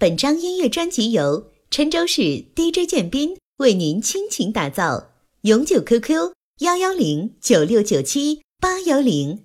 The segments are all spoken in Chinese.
本张音乐专辑由郴州市 DJ 建斌为您倾情打造，永久 QQ 幺幺零九六九七八幺零。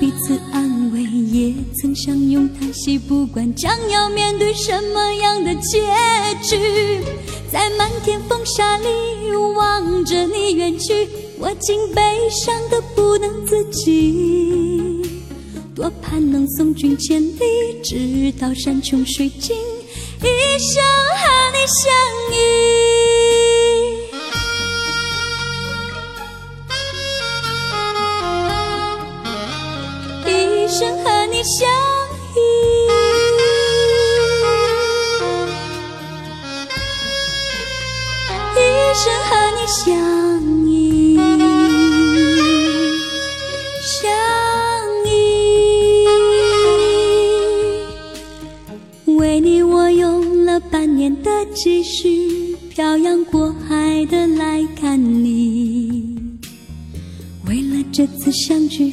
彼此安慰，也曾相拥叹息，不管将要面对什么样的结局，在漫天风沙里望着你远去，我竟悲伤的不能自己。多盼能送君千里，直到山穷水尽，一生和你相依。生和你相依，一生和你相依，相依。为你，我用了半年的积蓄，漂洋过海的来看你。为了这次相聚。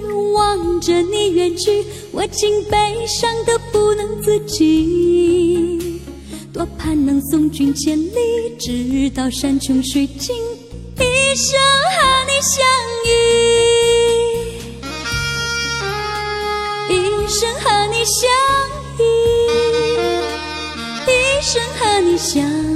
望着你远去，我竟悲伤的不能自己。多盼能送君千里，直到山穷水尽，一生和你相依，一生和你相依，一生和你相。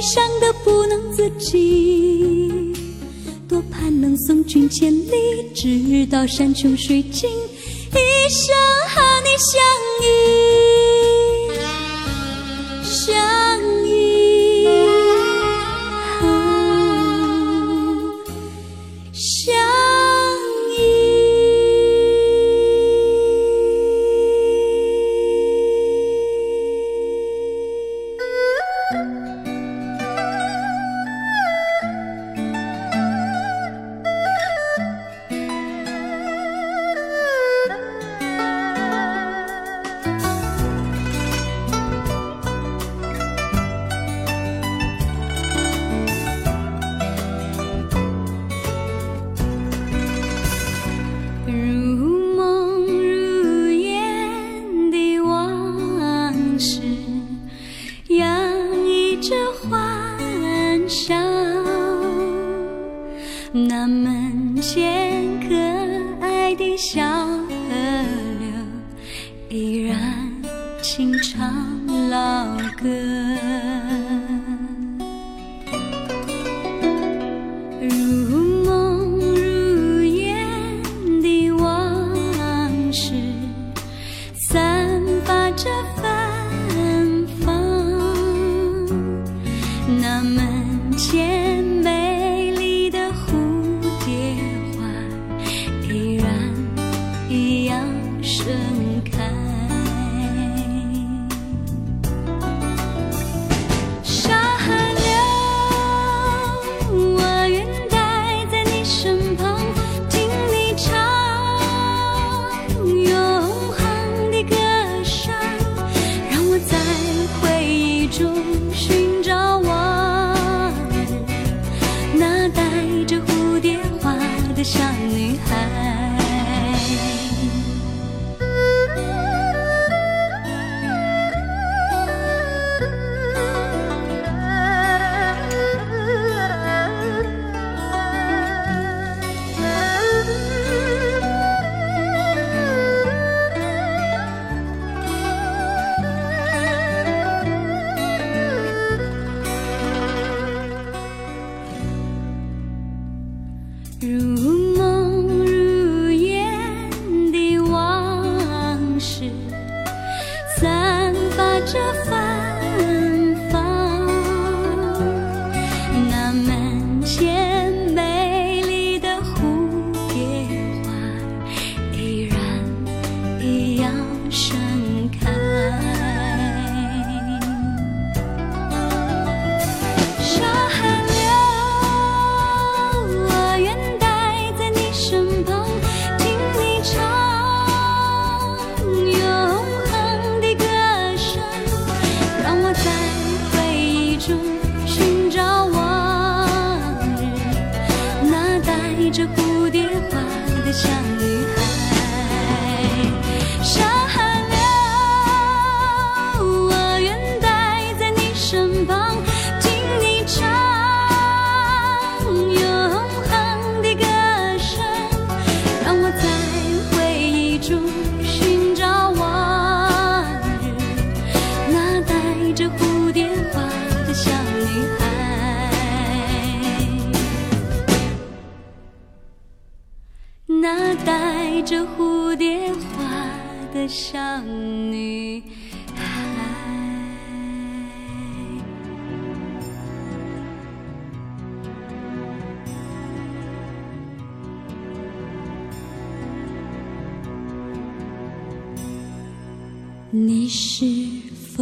伤的不能自己。多盼能送君千里，直到山穷水尽，一生和你相依，相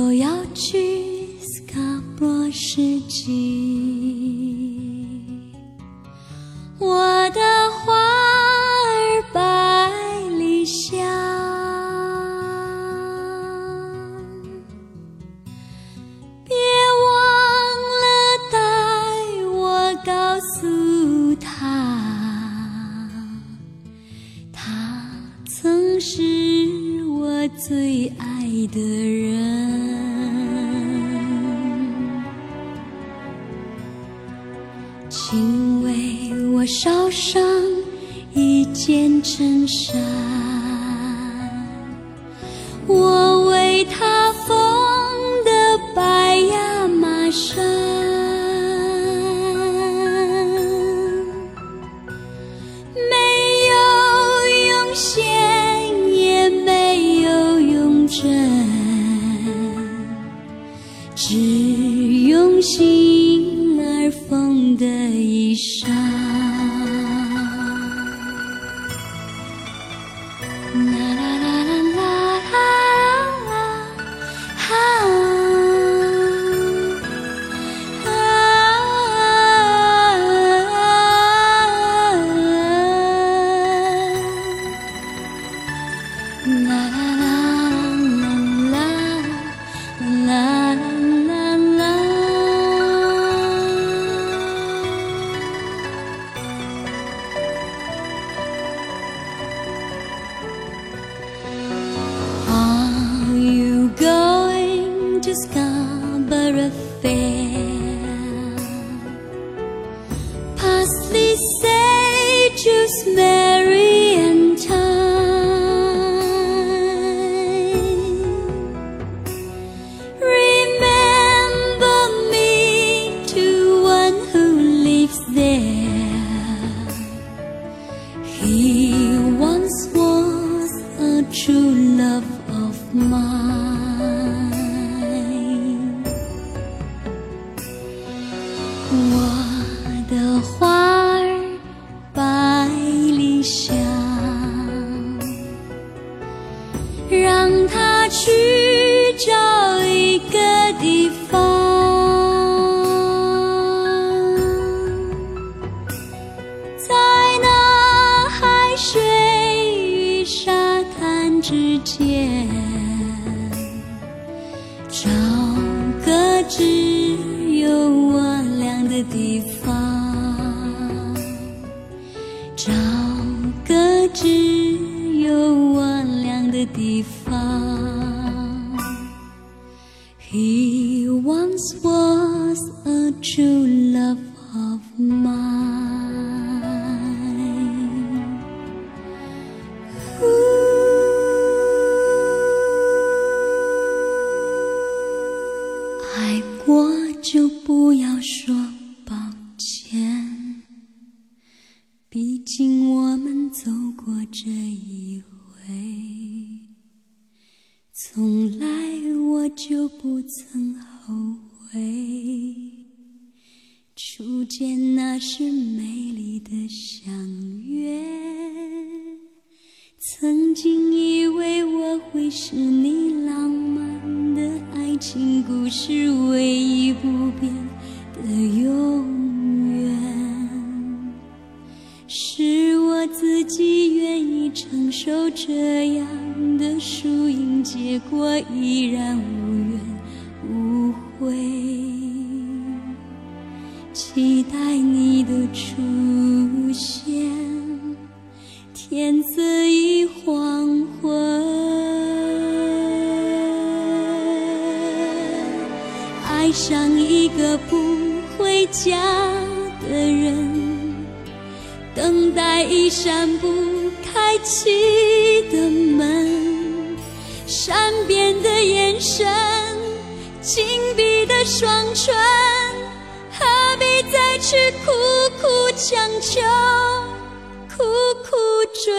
我要去斯卡博士基。He once was a true love of mine. 爱上一个不回家的人，等待一扇不开启的门，善变的眼神，紧闭的双唇。何必再去苦苦强求，苦苦追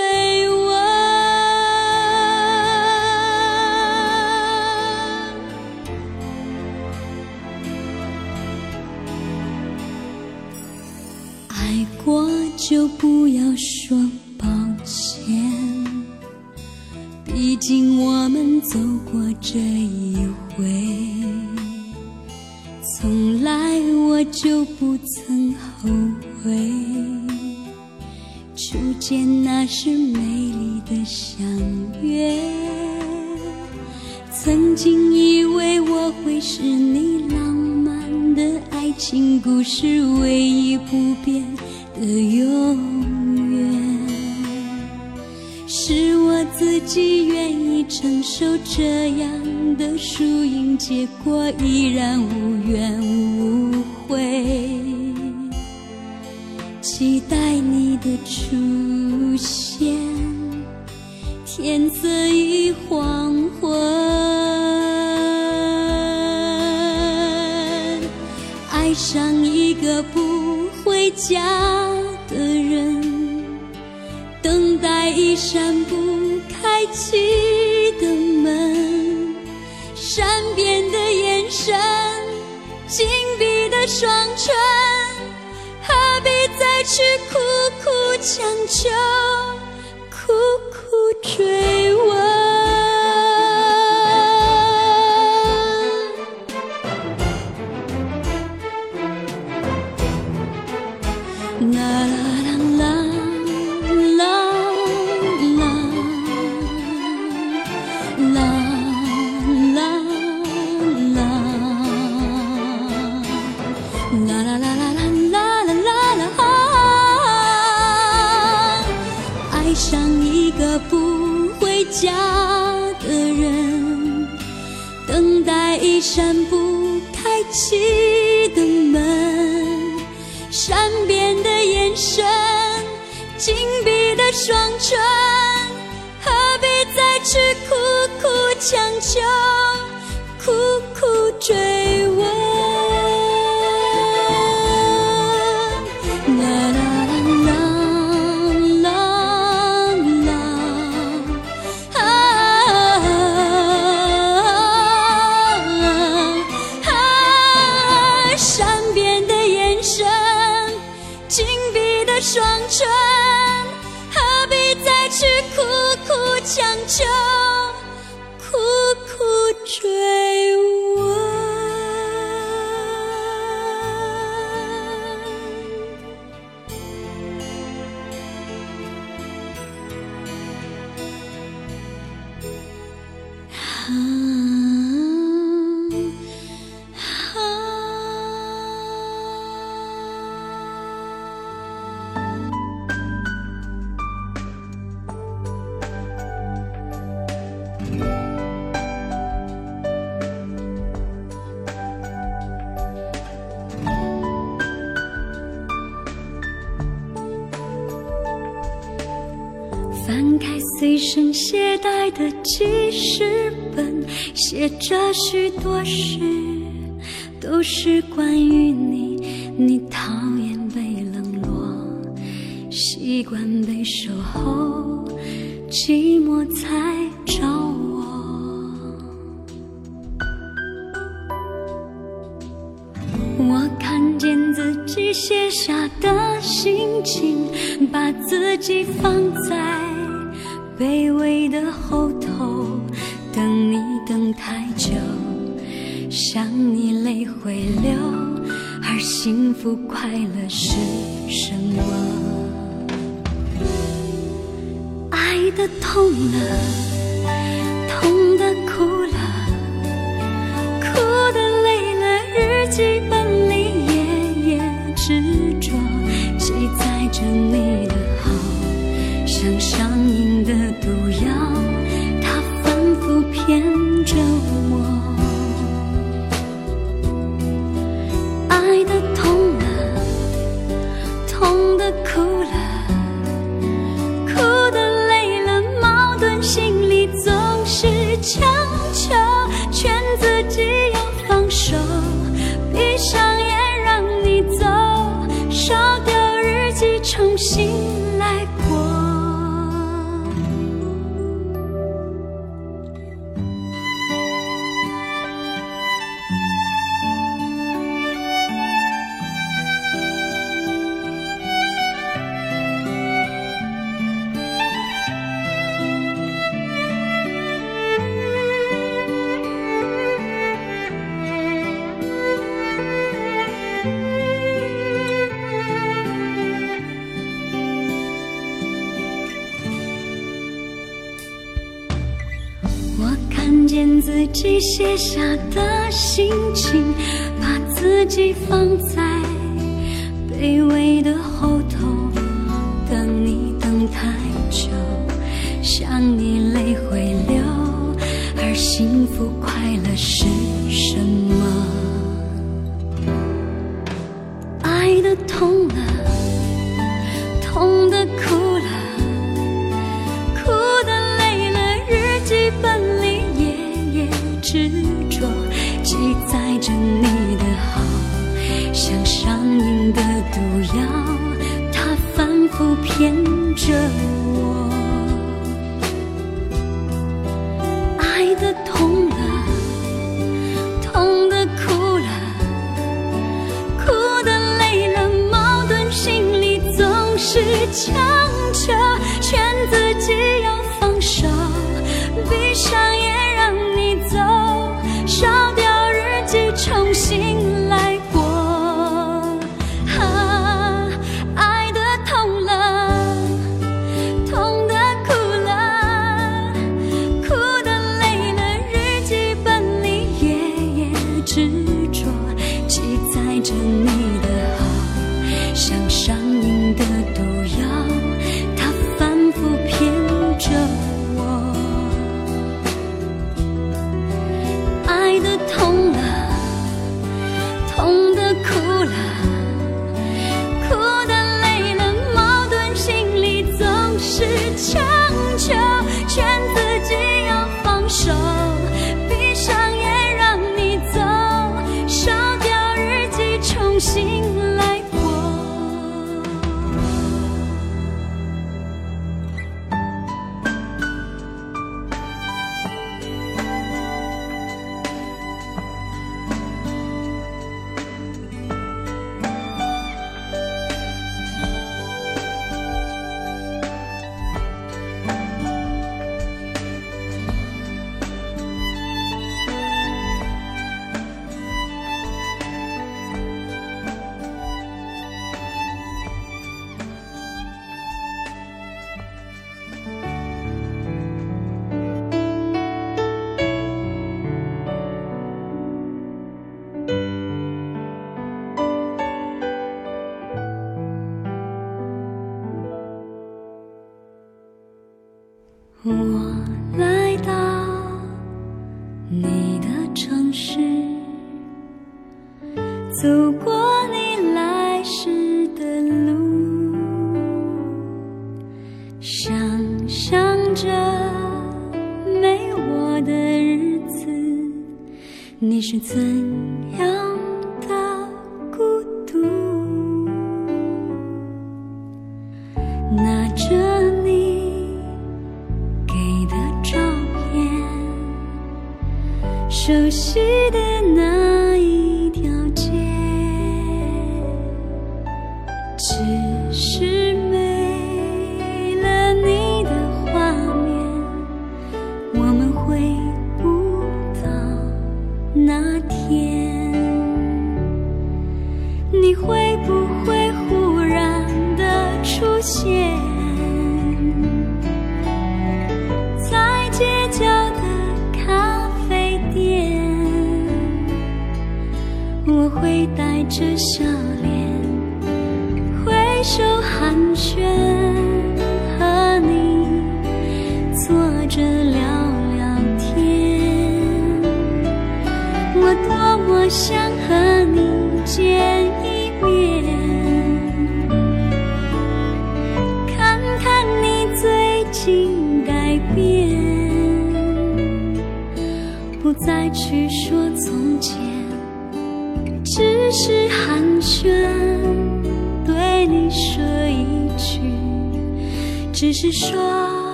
就不要说抱歉，毕竟我们走过这一回。从来我就不曾后悔，初见那是美丽的相约，曾经以为我会是你浪漫的爱情故事唯一不变的永远。是我自己愿意承受这样的输赢，结果依然无怨无悔。期待你的出现，天色已黄昏，爱上一个不家的人。等待一扇不开启的门，善变的眼神，紧闭的双唇，何必再去苦苦强求，苦苦追问？la la 被守候，寂寞才找我。我看见自己写下的心情，把自己放在卑微的后头，等你等太久，想你泪会流，而幸福快乐是什么？的痛了，痛的哭了，哭写下的心情，把自己放在卑微的后头，等你等太久，想你泪会流，而幸福快乐是你的好，像上瘾的毒药，它反复骗着我。爱的痛了，痛的哭了。哭的累了，矛盾心里总是强求，劝自己要放手，闭上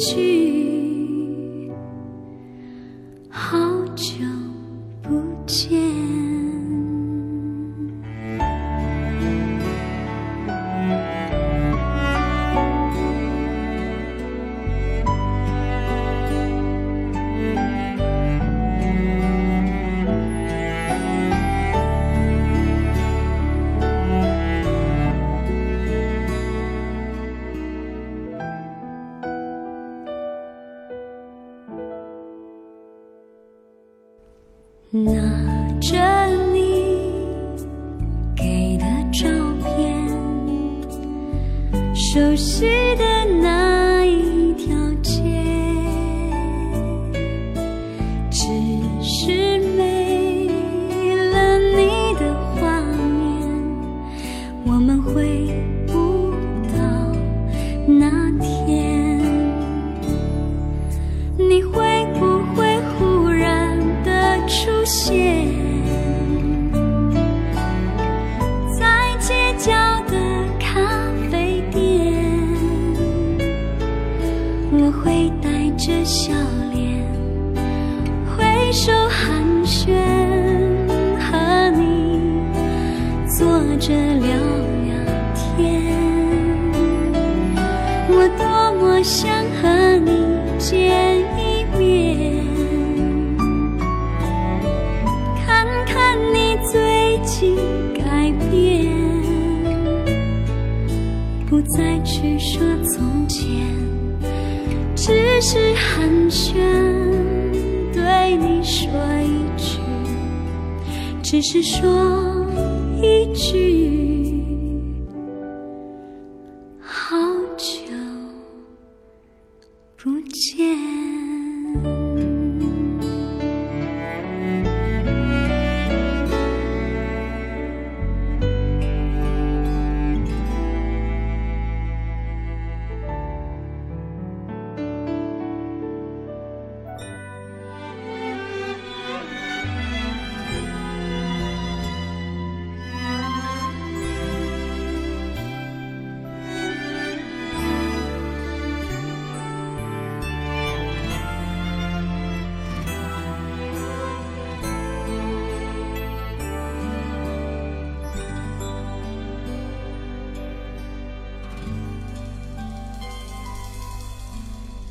去。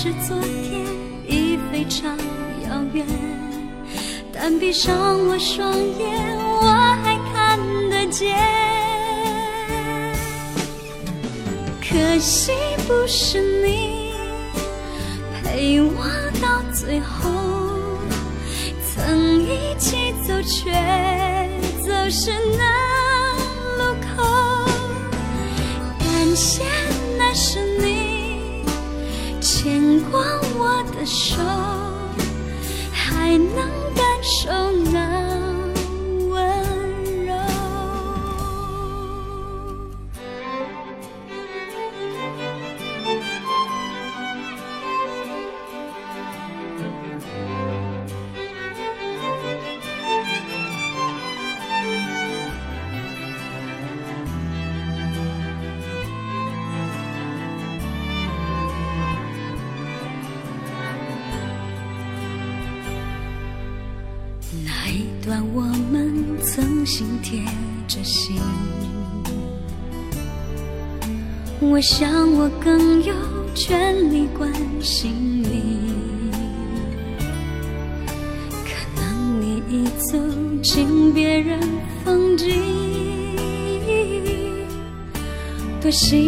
是昨天已非常遥远。但闭上我双眼，我还看得见。可惜不是你陪我到最后，曾一起走，却走失那路口。感谢那是你握我的手，还能感受我想我更有权利关心你。可能你已走进别人风景，多希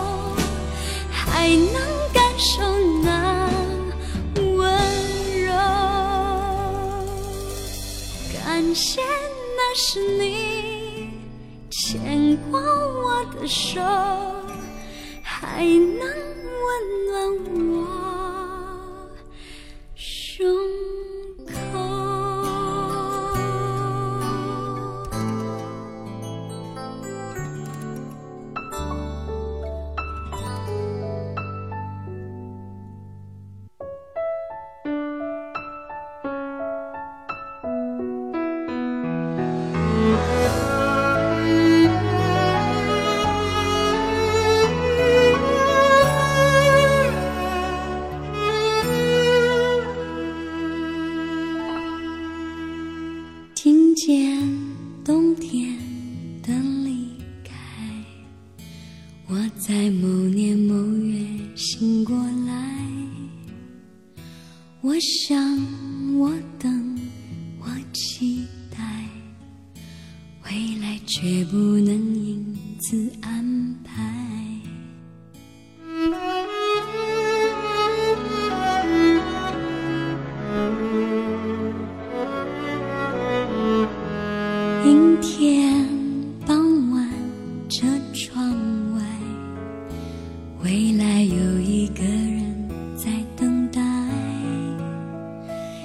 还能感受那温柔。感谢那是你牵过我的手，还能温暖我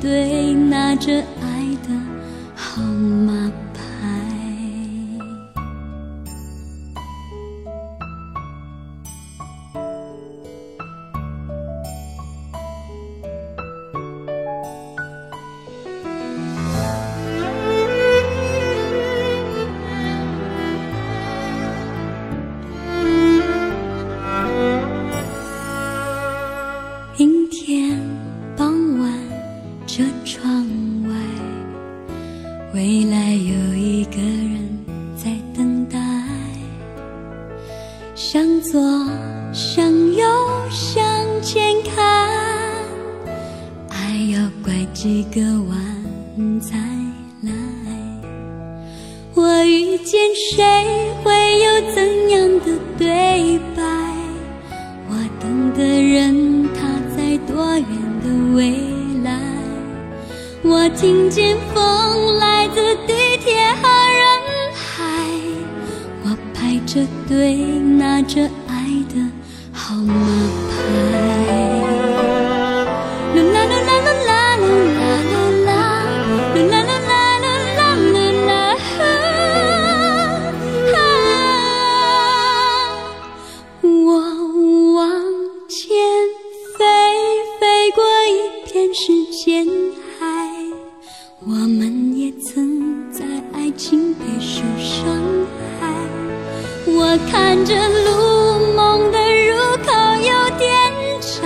对拿着我看着路梦的入口有点窄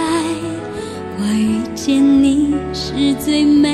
我遇见你是最美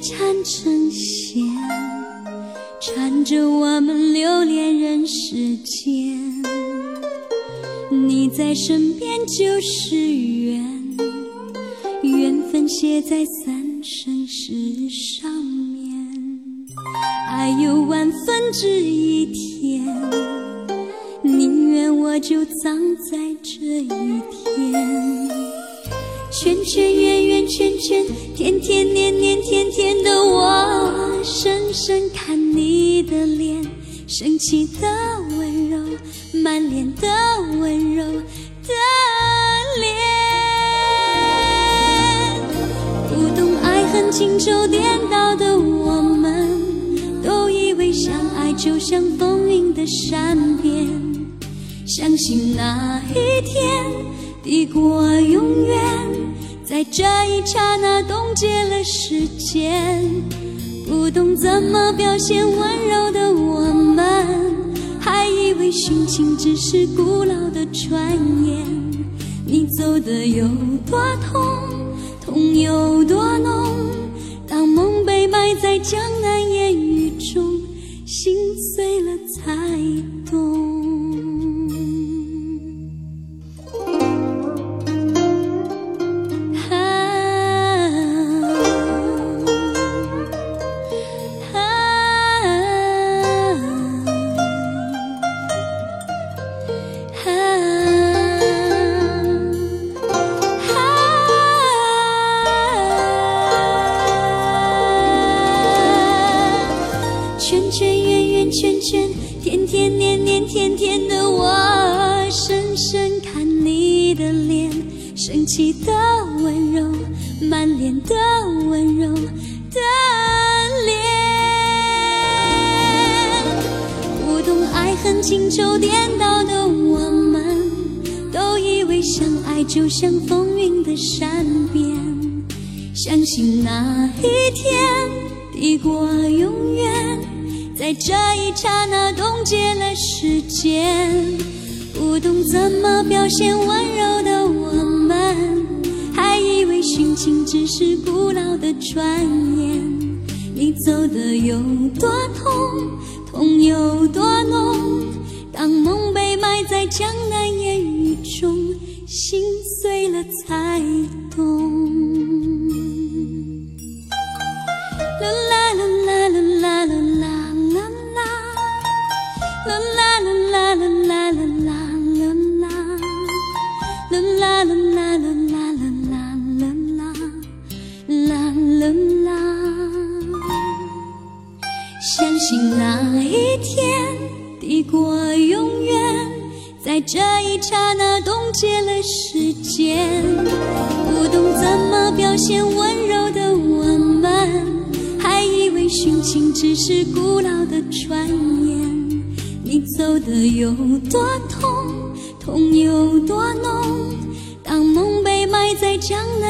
缠成线，缠着我们留恋人世间。你在身边就是缘，缘分写在三生石上面，爱有万分之一甜。宁愿我就葬在这一天，圈圈圆圆圈圈，天天年年天天的我，深深看你的脸，生气的温柔，满脸的温柔的脸，不懂爱恨情仇颠倒的我们，都以为相爱就像风云的善变。相信那一天抵过永远，在这一刹那冻结了时间。不懂怎么表现温柔的我们，还以为殉情只是古老的传言。你走的有多痛，痛有多浓？当梦被埋在江这一刹那冻结了时间，不懂怎么表现温柔的我们，还以为殉情只是古老的传言，你走的有多痛，痛有多浓，当梦被埋在江南。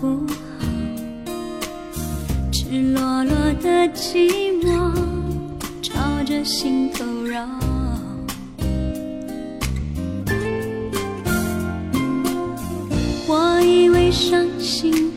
不好赤裸裸的寂寞朝着心头绕。我以为伤心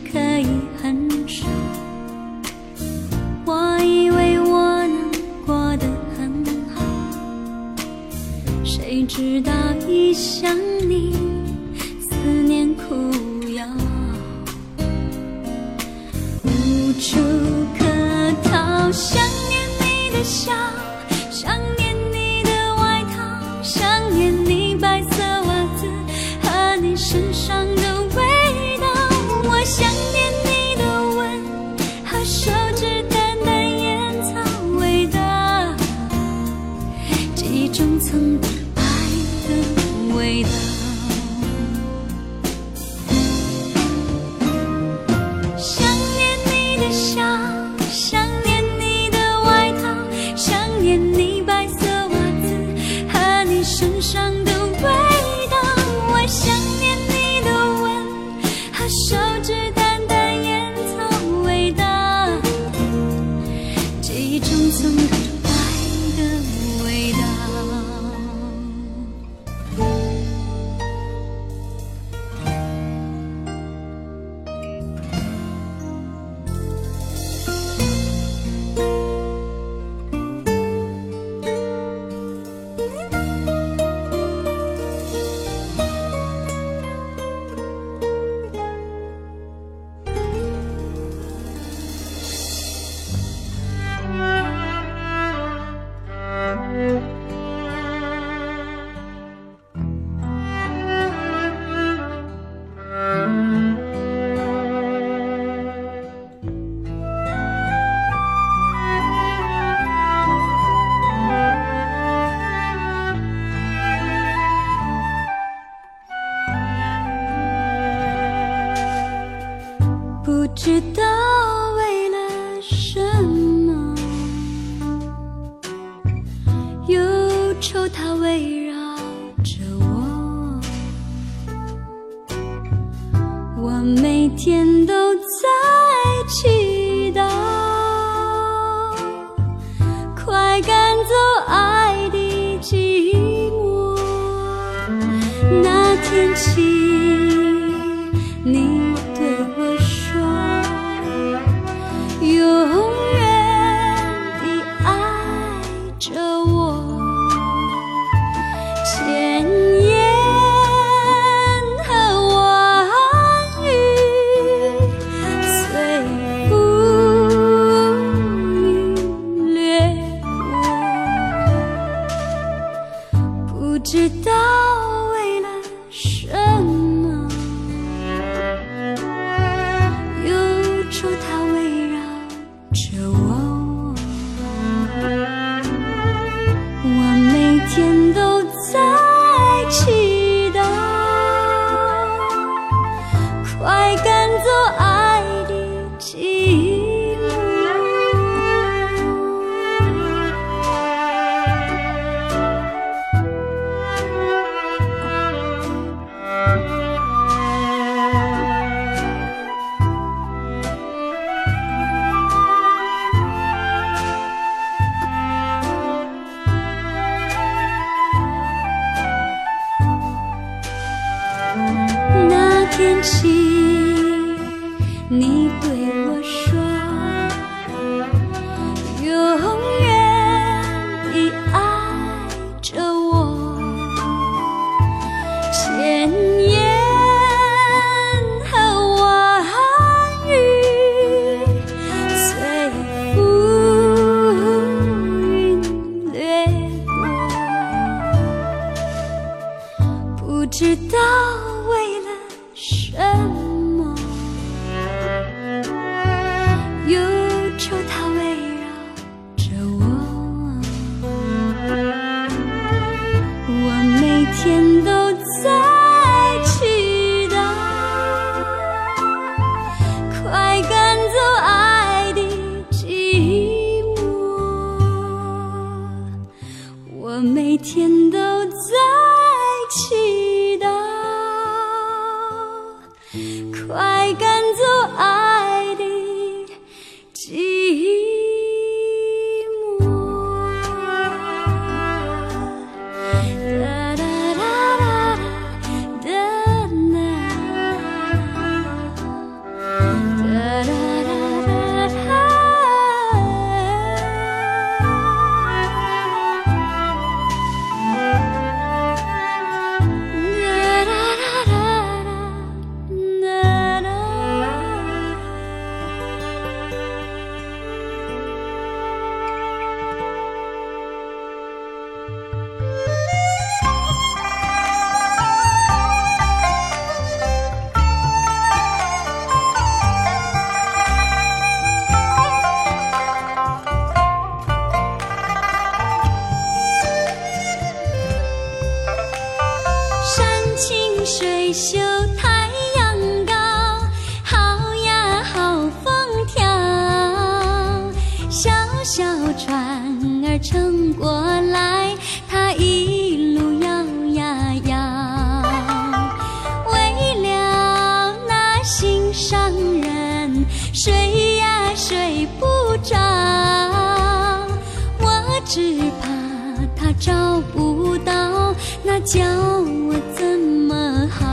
叫我怎么好？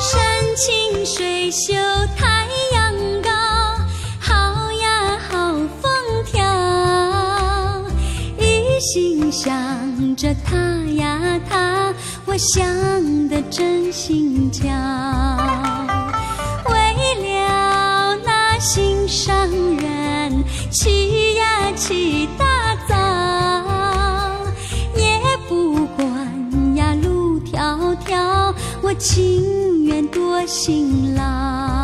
山清水秀太阳高，好呀好风调。一心想着他呀他，我想的真心焦。起大早也不管呀路迢迢我情愿多辛劳。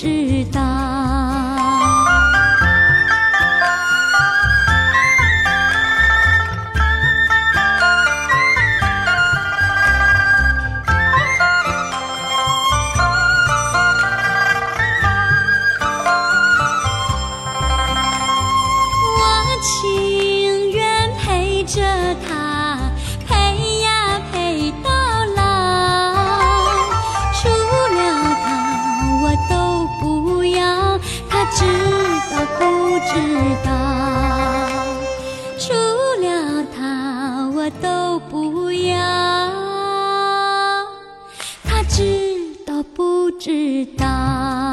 知道。知道不知道。除了他我都不要。他知道不知道。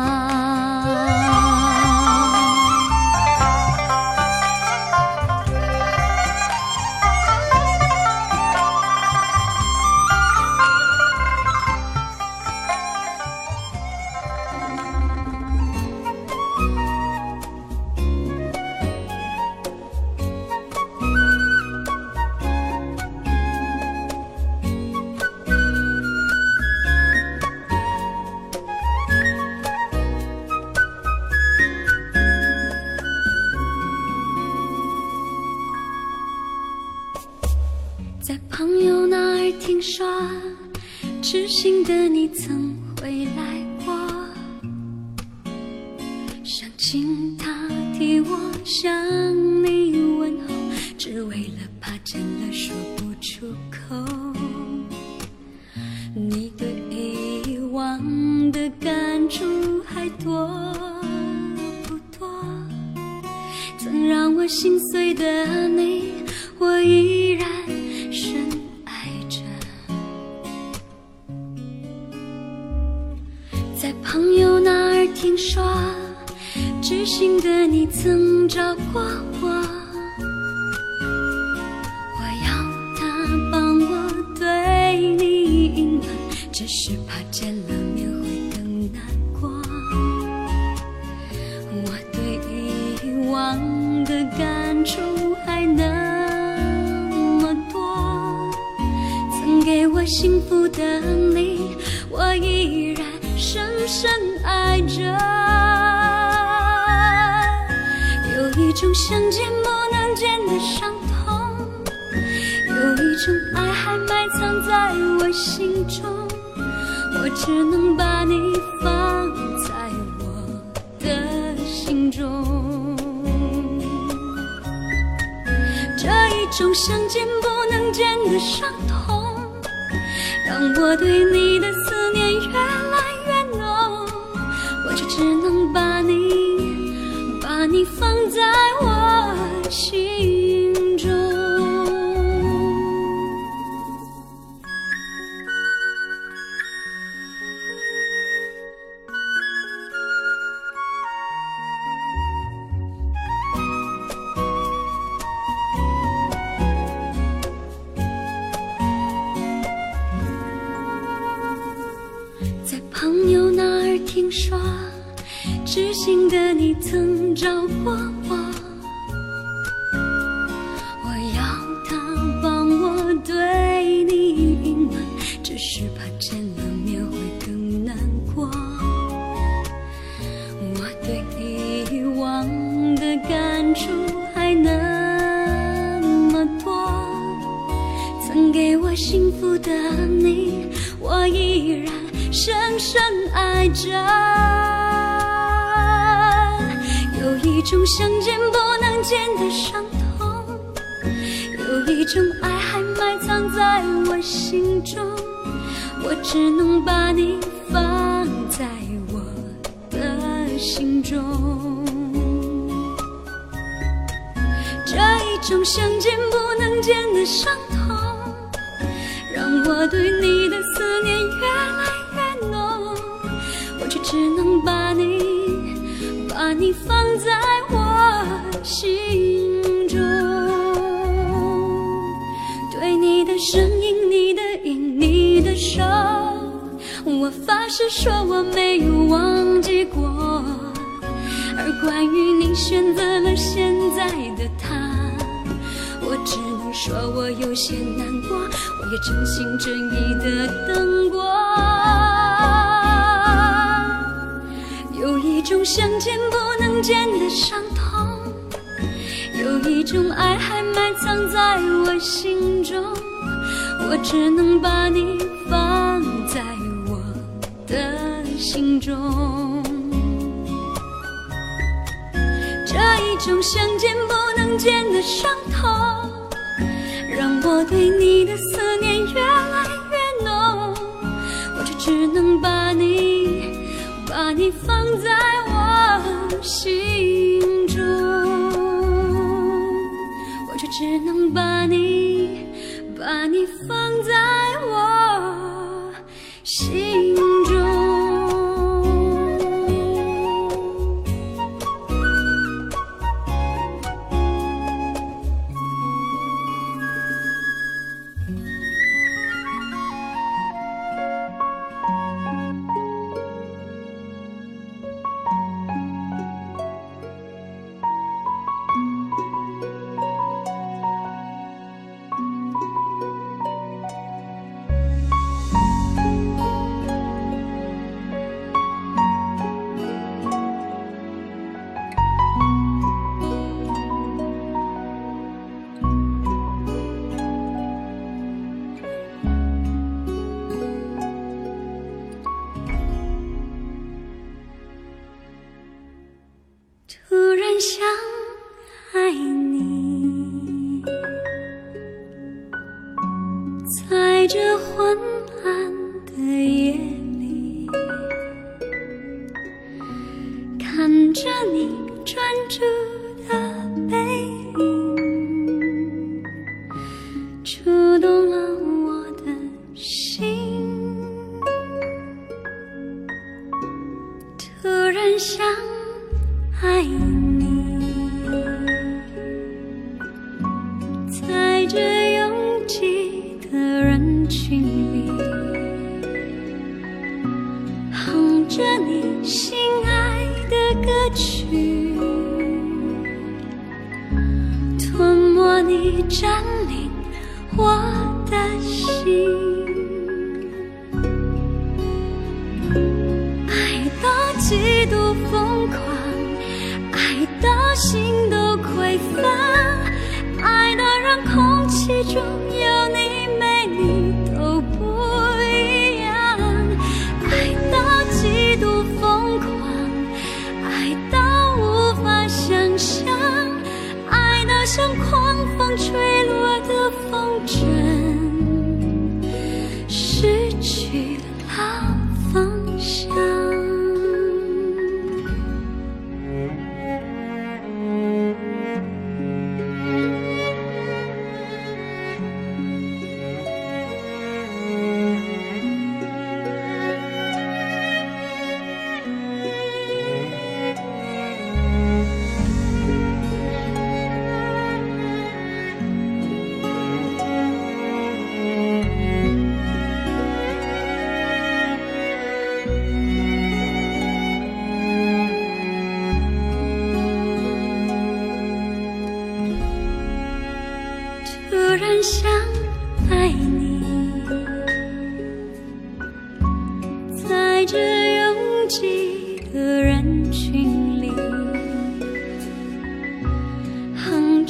一种想见不能见的伤痛，有一种爱还埋藏在我心中，我只能把你放在我的心中。这一种想见不能见的伤痛，让我对你的思念越来越浓，我就只能把你。把你放在我心声音，你的影，你的手，我发誓说我没有忘记过。而关于你选择了现在的他，我只能说我有些难过。我也真心真意的等过。有一种想见不能见的伤痛，有一种爱还埋藏在我心中。我只能把你放在我的心中。这一种想见不能见的伤痛，让我对你的思念越来越浓。我却只能把你，把你放在我心中。我却只能把你，你发看着你专注的背影，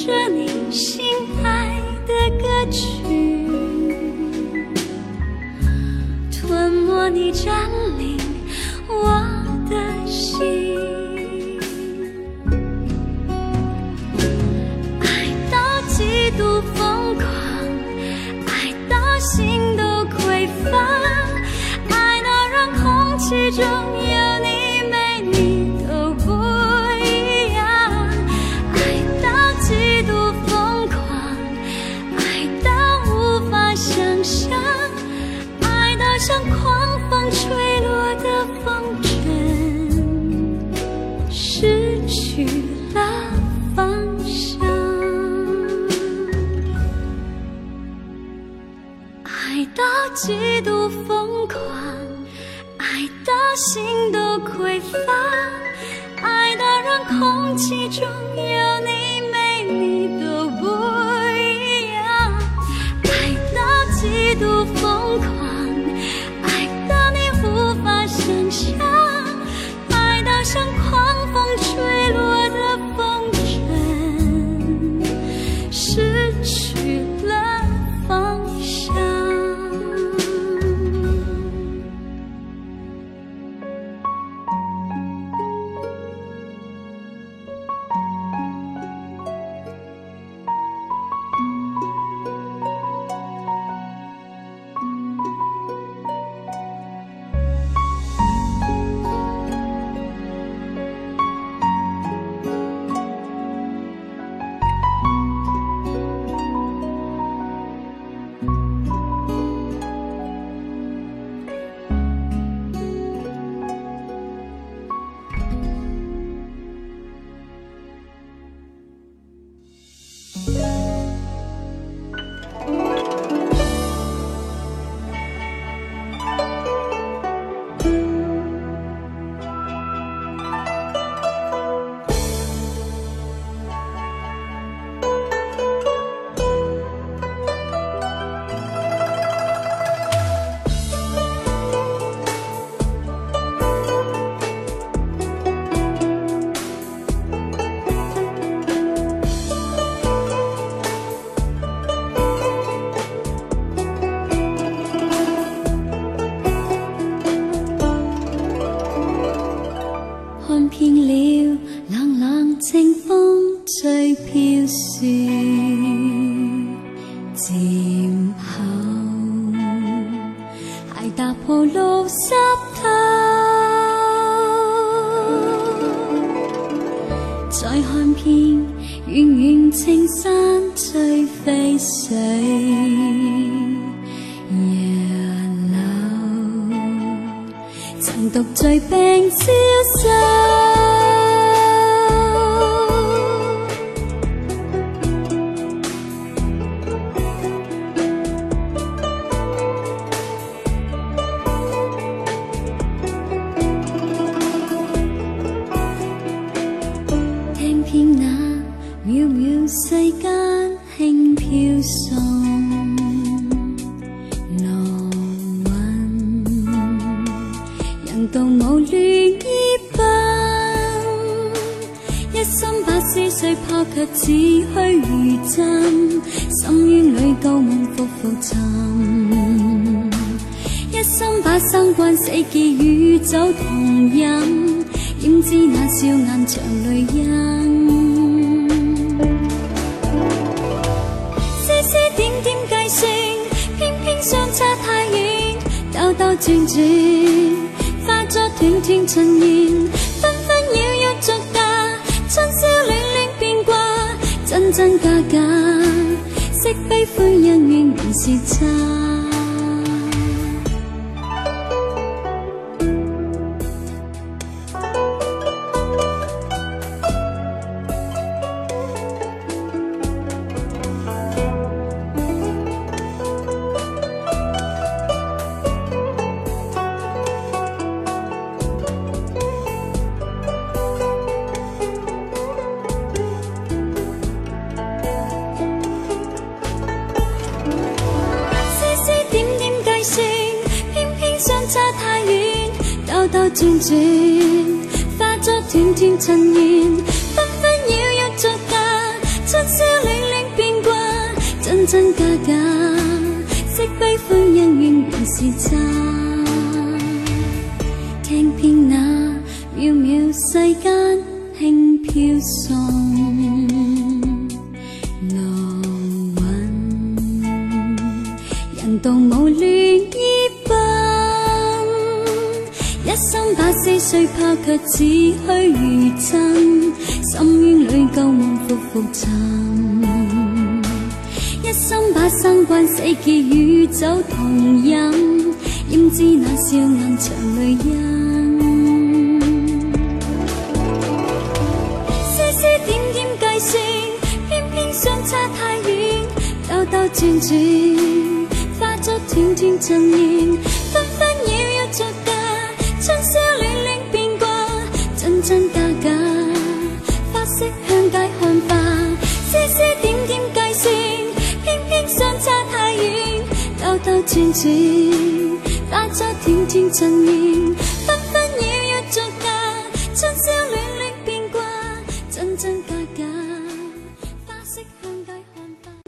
着你心爱的歌曲，吞没你占领爱的让空气中有悲欢恩怨难是真。结与酒同饮，焉知那笑颜长泪影。